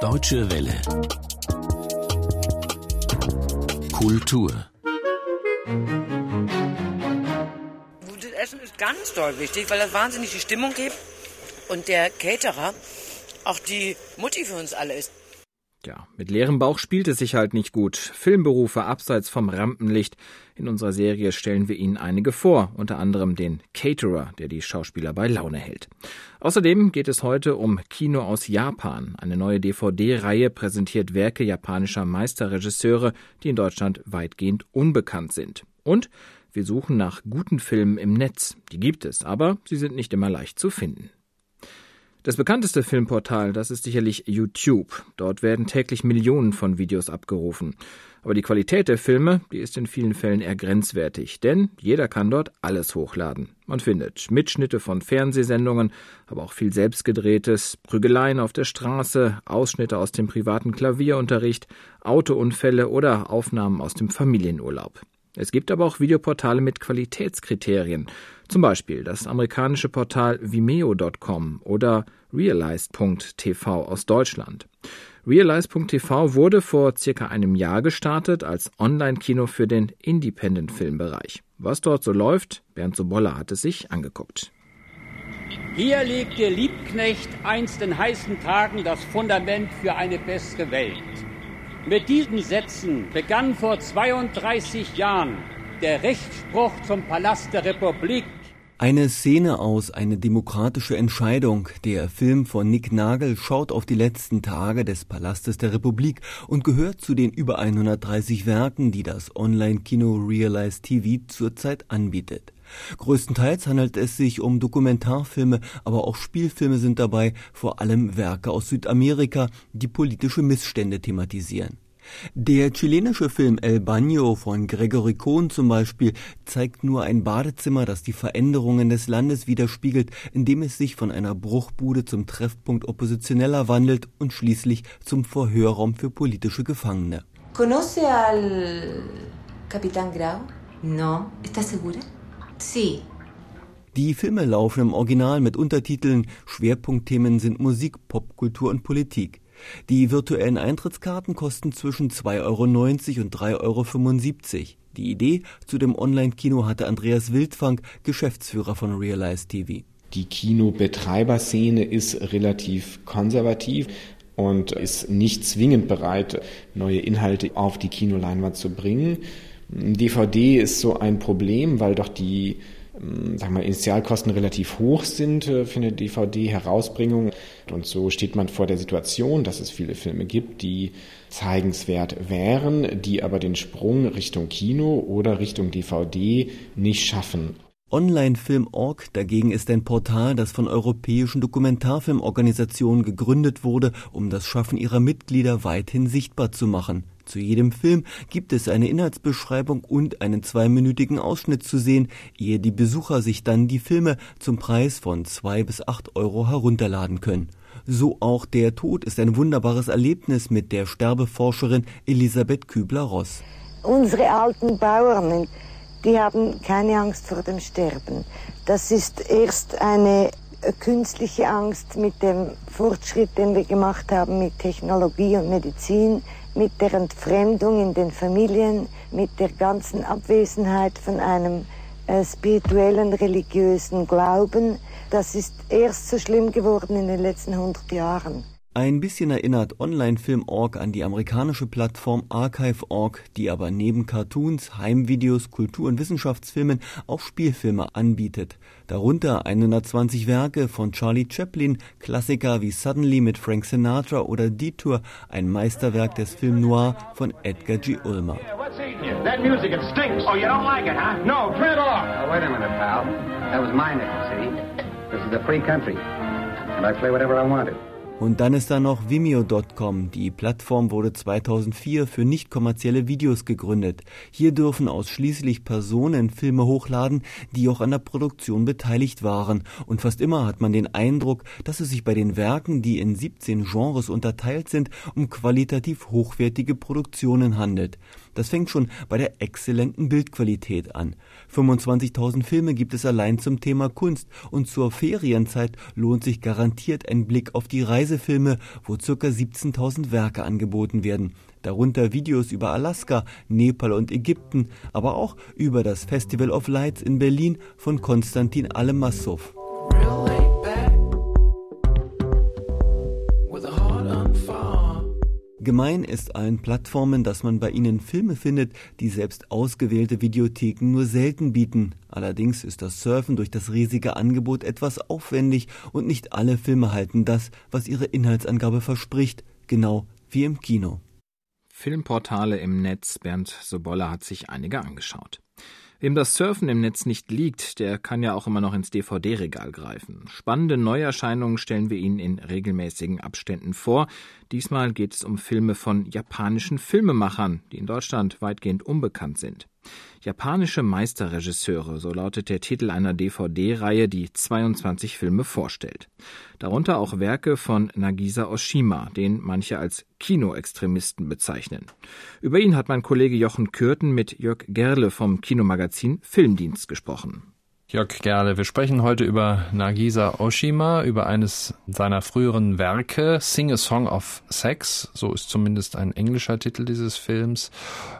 Deutsche Welle. Kultur. Gutes Essen ist ganz doll wichtig, weil das wahnsinnig die Stimmung gibt und der Caterer auch die Mutti für uns alle ist. Ja, mit leerem Bauch spielt es sich halt nicht gut. Filmberufe abseits vom Rampenlicht. In unserer Serie stellen wir Ihnen einige vor, unter anderem den Caterer, der die Schauspieler bei Laune hält. Außerdem geht es heute um Kino aus Japan. Eine neue DVD-Reihe präsentiert Werke japanischer Meisterregisseure, die in Deutschland weitgehend unbekannt sind. Und wir suchen nach guten Filmen im Netz. Die gibt es, aber sie sind nicht immer leicht zu finden. Das bekannteste Filmportal, das ist sicherlich YouTube. Dort werden täglich Millionen von Videos abgerufen. Aber die Qualität der Filme, die ist in vielen Fällen eher grenzwertig, denn jeder kann dort alles hochladen. Man findet Mitschnitte von Fernsehsendungen, aber auch viel selbstgedrehtes, Prügeleien auf der Straße, Ausschnitte aus dem privaten Klavierunterricht, Autounfälle oder Aufnahmen aus dem Familienurlaub. Es gibt aber auch Videoportale mit Qualitätskriterien, zum Beispiel das amerikanische Portal Vimeo.com oder Realized.tv aus Deutschland. Realize.tv wurde vor circa einem Jahr gestartet als Online-Kino für den Independent-Filmbereich. Was dort so läuft, Bernd Sobolla hat es sich angeguckt. Hier legte Liebknecht einst in heißen Tagen das Fundament für eine bessere Welt. Mit diesen Sätzen begann vor 32 Jahren der Rechtsspruch zum Palast der Republik eine Szene aus Eine demokratische Entscheidung. Der Film von Nick Nagel schaut auf die letzten Tage des Palastes der Republik und gehört zu den über 130 Werken, die das Online-Kino Realize TV zurzeit anbietet. Größtenteils handelt es sich um Dokumentarfilme, aber auch Spielfilme sind dabei, vor allem Werke aus Südamerika, die politische Missstände thematisieren. Der chilenische Film El Baño von Gregory Cohn zum Beispiel zeigt nur ein Badezimmer, das die Veränderungen des Landes widerspiegelt, indem es sich von einer Bruchbude zum Treffpunkt Oppositioneller wandelt und schließlich zum Verhörraum für politische Gefangene. ¿Conoce al Capitán Grau? No. ¿Está segura? Sí. Die Filme laufen im Original mit Untertiteln. Schwerpunktthemen sind Musik, Popkultur und Politik. Die virtuellen Eintrittskarten kosten zwischen 2,90 Euro und 3,75 Euro. Die Idee zu dem Online-Kino hatte Andreas Wildfang, Geschäftsführer von Realize TV. Die Kinobetreiberszene ist relativ konservativ und ist nicht zwingend bereit, neue Inhalte auf die Kinoleinwand zu bringen. DVD ist so ein Problem, weil doch die ähm, sagen wir, Initialkosten relativ hoch sind äh, für eine DVD-Herausbringung. Und so steht man vor der Situation, dass es viele Filme gibt, die zeigenswert wären, die aber den Sprung Richtung Kino oder Richtung DVD nicht schaffen. Onlinefilm.org dagegen ist ein Portal, das von europäischen Dokumentarfilmorganisationen gegründet wurde, um das Schaffen ihrer Mitglieder weithin sichtbar zu machen. Zu jedem Film gibt es eine Inhaltsbeschreibung und einen zweiminütigen Ausschnitt zu sehen, ehe die Besucher sich dann die Filme zum Preis von zwei bis acht Euro herunterladen können. So auch Der Tod ist ein wunderbares Erlebnis mit der Sterbeforscherin Elisabeth Kübler-Ross. Unsere alten Bauern, die haben keine Angst vor dem Sterben. Das ist erst eine künstliche Angst mit dem Fortschritt, den wir gemacht haben mit Technologie und Medizin mit der Entfremdung in den Familien, mit der ganzen Abwesenheit von einem äh, spirituellen, religiösen Glauben. Das ist erst so schlimm geworden in den letzten 100 Jahren. Ein bisschen erinnert Online-Film.org an die amerikanische Plattform Archive.org, die aber neben Cartoons, Heimvideos, Kultur- und Wissenschaftsfilmen auch Spielfilme anbietet. Darunter 120 Werke von Charlie Chaplin, Klassiker wie Suddenly mit Frank Sinatra oder Detour, ein Meisterwerk des Film Noir von Edgar G. Ulmer. That music, it stinks. Oh, you don't like it, huh? No, turn it off. Oh, wait a minute, pal. That was my nickel, see? This is a free country. And I play whatever I wanted. Und dann ist da noch Vimeo.com. Die Plattform wurde 2004 für nicht kommerzielle Videos gegründet. Hier dürfen ausschließlich Personen Filme hochladen, die auch an der Produktion beteiligt waren. Und fast immer hat man den Eindruck, dass es sich bei den Werken, die in 17 Genres unterteilt sind, um qualitativ hochwertige Produktionen handelt. Das fängt schon bei der exzellenten Bildqualität an. 25.000 Filme gibt es allein zum Thema Kunst und zur Ferienzeit lohnt sich garantiert ein Blick auf die Reisefilme, wo ca. 17.000 Werke angeboten werden. Darunter Videos über Alaska, Nepal und Ägypten, aber auch über das Festival of Lights in Berlin von Konstantin Alemassow. Gemein ist allen Plattformen, dass man bei ihnen Filme findet, die selbst ausgewählte Videotheken nur selten bieten. Allerdings ist das Surfen durch das riesige Angebot etwas aufwendig und nicht alle Filme halten das, was ihre Inhaltsangabe verspricht, genau wie im Kino. Filmportale im Netz, Bernd Sobolla hat sich einige angeschaut. Wem das Surfen im Netz nicht liegt, der kann ja auch immer noch ins DVD-Regal greifen. Spannende Neuerscheinungen stellen wir Ihnen in regelmäßigen Abständen vor. Diesmal geht es um Filme von japanischen Filmemachern, die in Deutschland weitgehend unbekannt sind. Japanische Meisterregisseure, so lautet der Titel einer DVD-Reihe, die 22 Filme vorstellt. Darunter auch Werke von Nagisa Oshima, den manche als Kinoextremisten bezeichnen. Über ihn hat mein Kollege Jochen Kürten mit Jörg Gerle vom Kinomagazin Filmdienst gesprochen. Jörg Gerle, wir sprechen heute über Nagisa Oshima, über eines seiner früheren Werke, Sing a Song of Sex, so ist zumindest ein englischer Titel dieses Films.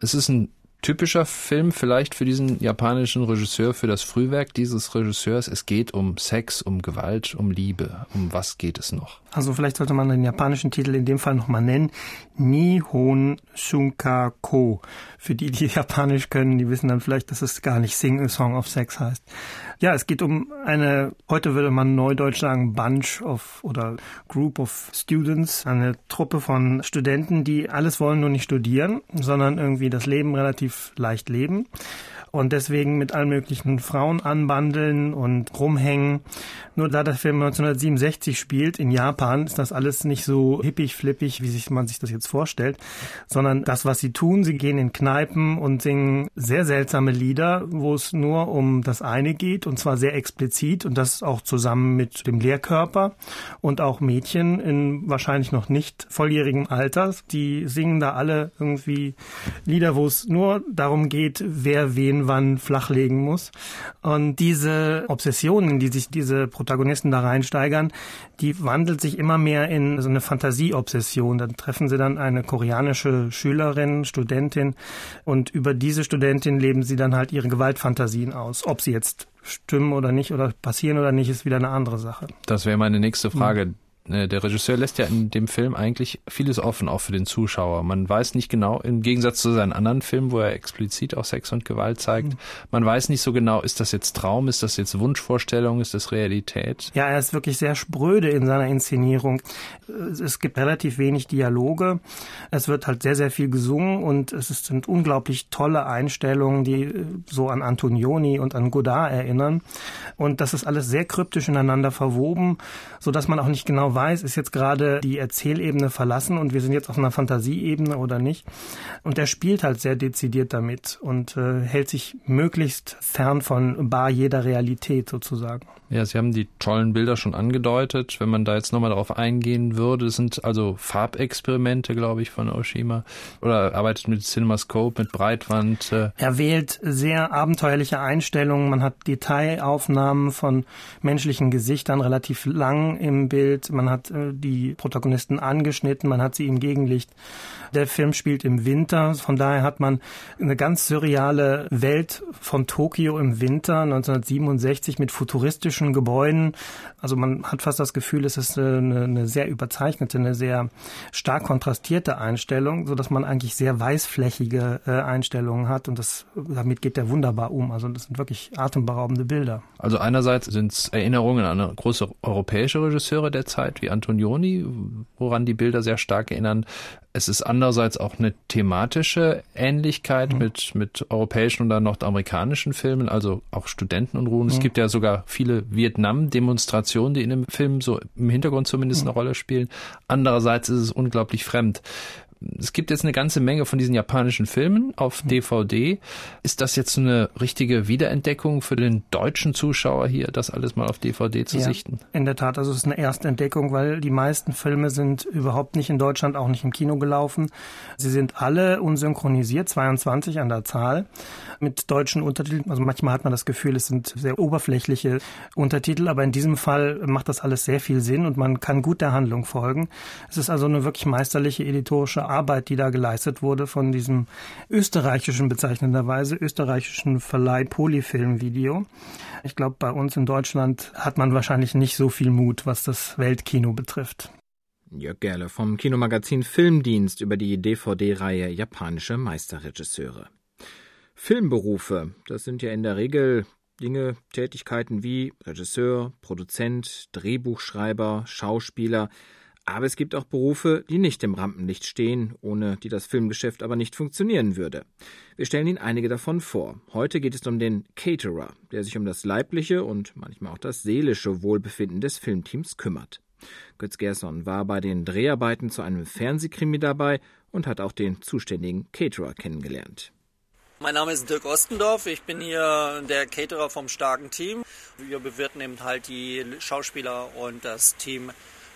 Es ist ein typischer Film vielleicht für diesen japanischen Regisseur, für das Frühwerk dieses Regisseurs. Es geht um Sex, um Gewalt, um Liebe. Um was geht es noch? Also vielleicht sollte man den japanischen Titel in dem Fall nochmal nennen. Nihon Shunka Ko. Für die, die Japanisch können, die wissen dann vielleicht, dass es gar nicht Sing a Song of Sex heißt. Ja, es geht um eine, heute würde man neudeutsch sagen, Bunch of oder Group of Students, eine Truppe von Studenten, die alles wollen, nur nicht studieren, sondern irgendwie das Leben relativ leicht leben und deswegen mit allen möglichen Frauen anbandeln und rumhängen. Nur da der Film 1967 spielt in Japan, ist das alles nicht so hippig, flippig, wie sich man sich das jetzt vorstellt, sondern das, was sie tun, sie gehen in Kneipen und singen sehr seltsame Lieder, wo es nur um das eine geht und zwar sehr explizit und das auch zusammen mit dem Lehrkörper und auch Mädchen in wahrscheinlich noch nicht volljährigem Alter, die singen da alle irgendwie Lieder, wo es nur darum geht, wer wen irgendwann flachlegen muss. Und diese Obsessionen, die sich diese Protagonisten da reinsteigern, die wandelt sich immer mehr in so eine Fantasieobsession. Dann treffen sie dann eine koreanische Schülerin, Studentin und über diese Studentin leben sie dann halt ihre Gewaltfantasien aus. Ob sie jetzt stimmen oder nicht oder passieren oder nicht, ist wieder eine andere Sache. Das wäre meine nächste Frage. Mhm. Äh, der Regisseur lässt ja in dem Film eigentlich vieles offen, auch für den Zuschauer. Man weiß nicht genau, im Gegensatz zu seinen anderen Filmen, wo er explizit auch Sex und Gewalt zeigt, mhm. man weiß nicht so genau, ist das jetzt Traum, ist das jetzt Wunschvorstellung, ist das Realität? Ja, er ist wirklich sehr spröde in seiner Inszenierung. Es gibt relativ wenig Dialoge. Es wird halt sehr, sehr viel gesungen und es sind unglaublich tolle Einstellungen, die äh, so an Antonioni und an Godard erinnern. Und das ist alles sehr kryptisch ineinander verwoben, so dass man auch nicht genau weiß, ist jetzt gerade die Erzählebene verlassen und wir sind jetzt auf einer Fantasieebene oder nicht. Und er spielt halt sehr dezidiert damit und äh, hält sich möglichst fern von bar jeder Realität sozusagen. Ja, Sie haben die tollen Bilder schon angedeutet. Wenn man da jetzt nochmal darauf eingehen würde, sind also Farbexperimente, glaube ich, von Oshima. Oder arbeitet mit CinemaScope, mit Breitwand. Äh. Er wählt sehr abenteuerliche Einstellungen. Man hat Detailaufnahmen von menschlichen Gesichtern relativ lang im Bild. Man hat äh, die Protagonisten angeschnitten, man hat sie im Gegenlicht. Der Film spielt im Winter. Von daher hat man eine ganz surreale Welt von Tokio im Winter 1967 mit futuristischen Gebäuden. Also man hat fast das Gefühl, es ist eine, eine sehr überzeichnete, eine sehr stark kontrastierte Einstellung, so dass man eigentlich sehr weißflächige äh, Einstellungen hat und das, damit geht der wunderbar um. Also das sind wirklich atemberaubende Bilder. Also einerseits sind es Erinnerungen an große europäische Regisseure der Zeit wie Antonioni, woran die Bilder sehr stark erinnern. Es ist andererseits auch eine thematische Ähnlichkeit mhm. mit, mit europäischen oder nordamerikanischen Filmen, also auch Studentenunruhen. Mhm. Es gibt ja sogar viele Vietnam-Demonstrationen, die in dem Film so im Hintergrund zumindest mhm. eine Rolle spielen. Andererseits ist es unglaublich fremd. Es gibt jetzt eine ganze Menge von diesen japanischen Filmen auf DVD. Ist das jetzt eine richtige Wiederentdeckung für den deutschen Zuschauer hier, das alles mal auf DVD zu ja, sichten? In der Tat, also es ist eine Erstentdeckung, weil die meisten Filme sind überhaupt nicht in Deutschland, auch nicht im Kino gelaufen. Sie sind alle unsynchronisiert, 22 an der Zahl, mit deutschen Untertiteln. Also manchmal hat man das Gefühl, es sind sehr oberflächliche Untertitel, aber in diesem Fall macht das alles sehr viel Sinn und man kann gut der Handlung folgen. Es ist also eine wirklich meisterliche editorische Arbeit, die da geleistet wurde von diesem österreichischen, bezeichnenderweise österreichischen Verleih Polyfilm Video. Ich glaube, bei uns in Deutschland hat man wahrscheinlich nicht so viel Mut, was das Weltkino betrifft. Jörg Gerle vom Kinomagazin Filmdienst über die DVD-Reihe Japanische Meisterregisseure. Filmberufe, das sind ja in der Regel Dinge, Tätigkeiten wie Regisseur, Produzent, Drehbuchschreiber, Schauspieler, aber es gibt auch Berufe, die nicht im Rampenlicht stehen, ohne die das Filmgeschäft aber nicht funktionieren würde. Wir stellen Ihnen einige davon vor. Heute geht es um den Caterer, der sich um das leibliche und manchmal auch das seelische Wohlbefinden des Filmteams kümmert. Götz Gerson war bei den Dreharbeiten zu einem Fernsehkrimi dabei und hat auch den zuständigen Caterer kennengelernt. Mein Name ist Dirk Ostendorf. Ich bin hier der Caterer vom starken Team. Wir bewirten eben halt die Schauspieler und das Team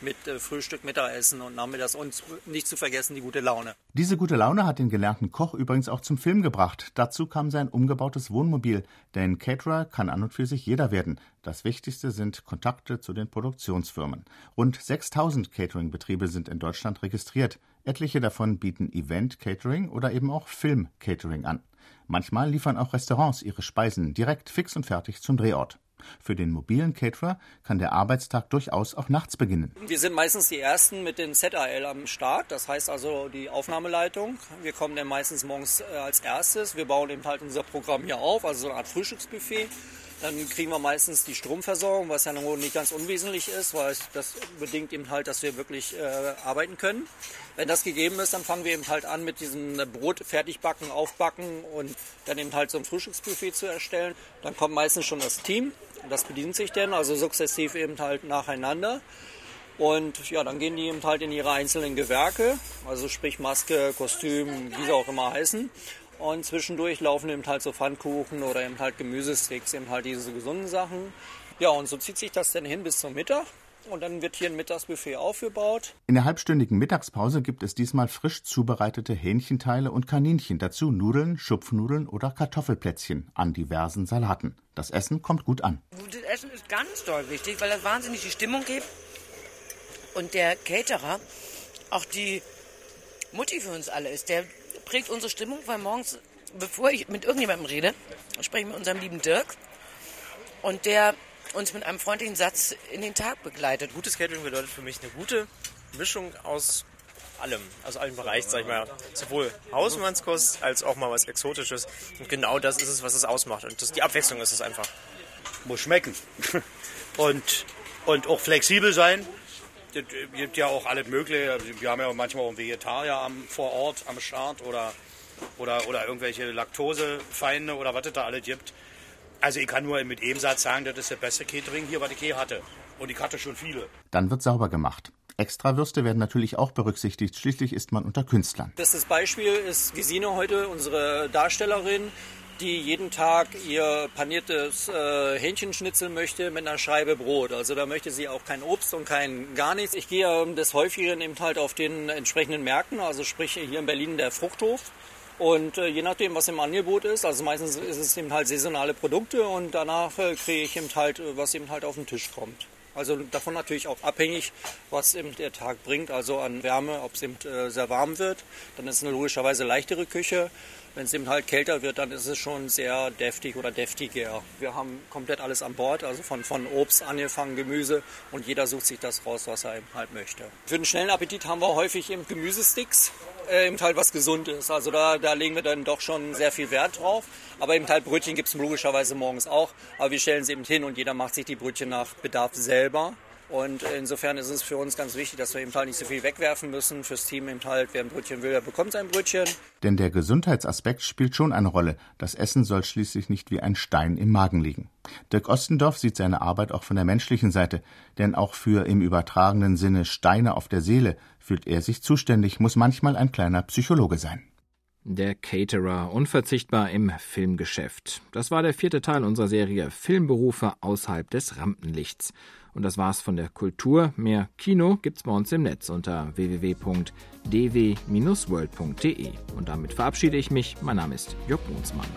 mit äh, Frühstück, Mittagessen und nachmittags und nicht zu vergessen die gute Laune. Diese gute Laune hat den gelernten Koch übrigens auch zum Film gebracht. Dazu kam sein umgebautes Wohnmobil, denn Caterer kann an und für sich jeder werden. Das Wichtigste sind Kontakte zu den Produktionsfirmen. Rund 6000 Catering-Betriebe sind in Deutschland registriert. Etliche davon bieten Event-Catering oder eben auch Film-Catering an. Manchmal liefern auch Restaurants ihre Speisen direkt fix und fertig zum Drehort. Für den mobilen Caterer kann der Arbeitstag durchaus auch nachts beginnen. Wir sind meistens die Ersten mit den ZAL am Start, das heißt also die Aufnahmeleitung. Wir kommen dann meistens morgens äh, als erstes. Wir bauen eben halt unser Programm hier auf, also so eine Art Frühstücksbuffet. Dann kriegen wir meistens die Stromversorgung, was ja noch nicht ganz unwesentlich ist, weil das bedingt eben halt, dass wir wirklich äh, arbeiten können. Wenn das gegeben ist, dann fangen wir eben halt an mit diesem Brot fertig backen, aufbacken und dann eben halt so ein Frühstücksbuffet zu erstellen. Dann kommt meistens schon das Team, das bedient sich dann, also sukzessiv eben halt nacheinander. Und ja, dann gehen die eben halt in ihre einzelnen Gewerke, also sprich Maske, Kostüm, wie sie auch immer heißen. Und zwischendurch laufen eben halt so Pfannkuchen oder eben halt Gemüsesticks, eben halt diese gesunden Sachen. Ja, und so zieht sich das dann hin bis zum Mittag. Und dann wird hier ein Mittagsbuffet aufgebaut. In der halbstündigen Mittagspause gibt es diesmal frisch zubereitete Hähnchenteile und Kaninchen, dazu Nudeln, Schupfnudeln oder Kartoffelplätzchen an diversen Salaten. Das Essen kommt gut an. Gutes Essen ist ganz doll wichtig, weil das wahnsinnig die Stimmung gibt. Und der Caterer auch die Mutti für uns alle ist. Der prägt unsere Stimmung, weil morgens, bevor ich mit irgendjemandem rede, spreche ich mit unserem lieben Dirk. Und der uns mit einem freundlichen Satz in den Tag begleitet. Gutes Catering bedeutet für mich eine gute Mischung aus allem, aus allen Bereichen, sag ich mal. Sowohl Hausmannskost als auch mal was Exotisches. Und genau das ist es, was es ausmacht. Und das, die Abwechslung ist es einfach. Muss schmecken. und, und auch flexibel sein. Es gibt ja auch alles Mögliche. Also wir haben ja manchmal auch einen Vegetarier am, vor Ort am Start oder, oder, oder irgendwelche Laktosefeinde oder was es da alles gibt. Also ich kann nur mit Satz sagen, das ist der beste Catering hier, was ich je hatte. Und ich hatte schon viele. Dann wird sauber gemacht. Extrawürste werden natürlich auch berücksichtigt. Schließlich ist man unter Künstlern. Bestes Beispiel ist Gesine heute, unsere Darstellerin, die jeden Tag ihr paniertes äh, Hähnchenschnitzel möchte mit einer Scheibe Brot. Also da möchte sie auch kein Obst und kein gar nichts. Ich gehe ähm, des Häufigeren eben halt auf den entsprechenden Märkten, also sprich hier in Berlin der Fruchthof. Und äh, je nachdem, was im Angebot ist, also meistens ist es eben halt saisonale Produkte und danach äh, kriege ich eben halt, äh, was eben halt auf den Tisch kommt. Also davon natürlich auch abhängig, was eben der Tag bringt, also an Wärme, ob es eben äh, sehr warm wird. Dann ist es eine logischerweise leichtere Küche. Wenn es eben halt kälter wird, dann ist es schon sehr deftig oder deftiger. Wir haben komplett alles an Bord, also von, von Obst angefangen, Gemüse und jeder sucht sich das raus, was er eben halt möchte. Für den schnellen Appetit haben wir häufig eben Gemüsesticks, äh, eben halt was gesund ist. Also da, da legen wir dann doch schon sehr viel Wert drauf. Aber eben halt Brötchen gibt es logischerweise morgens auch. Aber wir stellen sie eben hin und jeder macht sich die Brötchen nach Bedarf selber. Und insofern ist es für uns ganz wichtig, dass wir eben halt nicht so viel wegwerfen müssen. Fürs Team eben halt, wer ein Brötchen will, der bekommt sein Brötchen. Denn der Gesundheitsaspekt spielt schon eine Rolle. Das Essen soll schließlich nicht wie ein Stein im Magen liegen. Dirk Ostendorf sieht seine Arbeit auch von der menschlichen Seite. Denn auch für im übertragenen Sinne Steine auf der Seele fühlt er sich zuständig, muss manchmal ein kleiner Psychologe sein. Der Caterer, unverzichtbar im Filmgeschäft. Das war der vierte Teil unserer Serie Filmberufe außerhalb des Rampenlichts. Und das war's von der Kultur. Mehr Kino gibt's bei uns im Netz unter www.dw-world.de. Und damit verabschiede ich mich. Mein Name ist Jörg Brunsmann.